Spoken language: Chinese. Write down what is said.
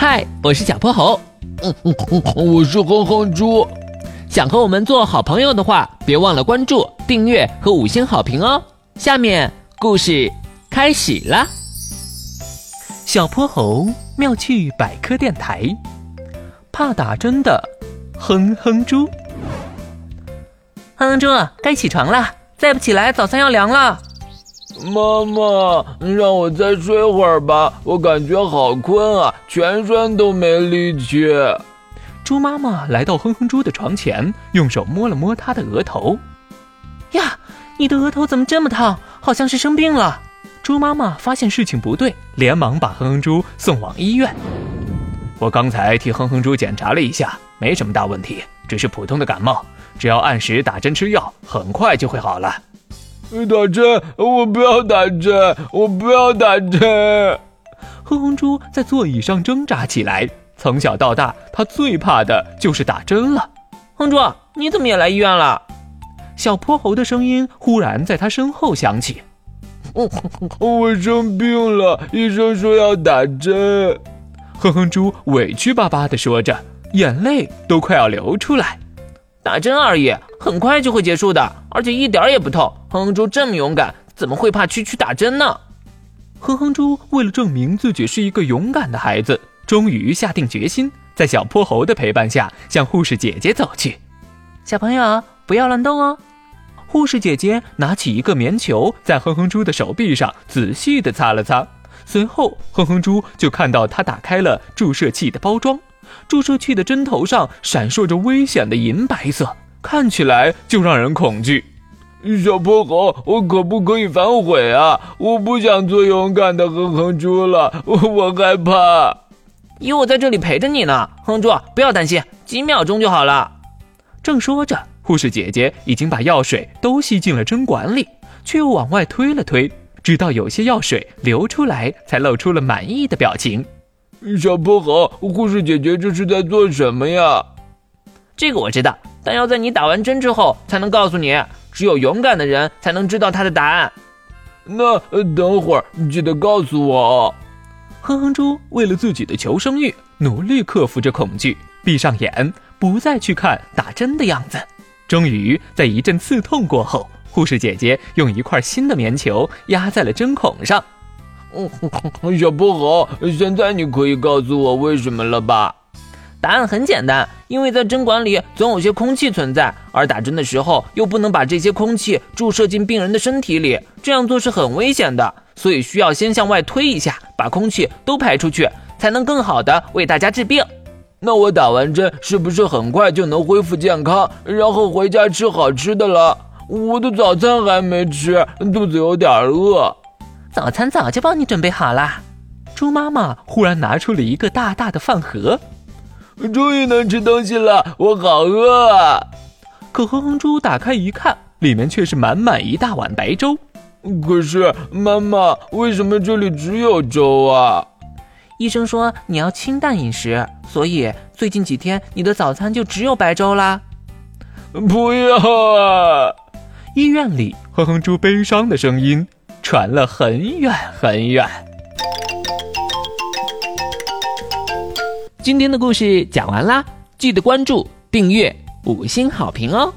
嗨，我是小泼猴。嗯嗯嗯，我是哼哼猪。想和我们做好朋友的话，别忘了关注、订阅和五星好评哦。下面故事开始了。小泼猴妙趣百科电台，怕打针的哼哼猪。哼哼猪，该起床了，再不起来，早餐要凉了。妈妈，让我再睡会儿吧，我感觉好困啊，全身都没力气。猪妈妈来到哼哼猪的床前，用手摸了摸他的额头。呀，你的额头怎么这么烫？好像是生病了。猪妈妈发现事情不对，连忙把哼哼猪送往医院。我刚才替哼哼猪检查了一下，没什么大问题，只是普通的感冒，只要按时打针吃药，很快就会好了。打针！我不要打针！我不要打针！哼哼猪在座椅上挣扎起来。从小到大，他最怕的就是打针了。哼猪，你怎么也来医院了？小泼猴的声音忽然在他身后响起。我生病了，医生说要打针。哼哼猪委屈巴巴地说着，眼泪都快要流出来。打针而已，很快就会结束的，而且一点也不痛。哼哼猪这么勇敢，怎么会怕区区打针呢？哼哼猪为了证明自己是一个勇敢的孩子，终于下定决心，在小泼猴的陪伴下向护士姐姐走去。小朋友不要乱动哦。护士姐姐拿起一个棉球，在哼哼猪的手臂上仔细地擦了擦，随后哼哼猪就看到他打开了注射器的包装。注射器的针头上闪烁着危险的银白色，看起来就让人恐惧。小泼猴，我可不可以反悔啊？我不想做勇敢的哼哼猪了，我我害怕。有我在这里陪着你呢，哼哼猪，不要担心，几秒钟就好了。正说着，护士姐姐已经把药水都吸进了针管里，却又往外推了推，直到有些药水流出来，才露出了满意的表情。小泼猴，护士姐姐这是在做什么呀？这个我知道，但要在你打完针之后才能告诉你。只有勇敢的人才能知道他的答案。那等会儿记得告诉我。哼哼猪为了自己的求生欲，努力克服着恐惧，闭上眼，不再去看打针的样子。终于在一阵刺痛过后，护士姐姐用一块新的棉球压在了针孔上。嗯，小泼猴，现在你可以告诉我为什么了吧？答案很简单，因为在针管里总有些空气存在，而打针的时候又不能把这些空气注射进病人的身体里，这样做是很危险的，所以需要先向外推一下，把空气都排出去，才能更好的为大家治病。那我打完针是不是很快就能恢复健康，然后回家吃好吃的了？我的早餐还没吃，肚子有点饿。早餐早就帮你准备好了。猪妈妈忽然拿出了一个大大的饭盒，终于能吃东西了，我好饿啊！可哼哼猪打开一看，里面却是满满一大碗白粥。可是妈妈，为什么这里只有粥啊？医生说你要清淡饮食，所以最近几天你的早餐就只有白粥啦。不要啊！医院里，哼哼猪悲伤的声音。传了很远很远。今天的故事讲完啦，记得关注、订阅、五星好评哦！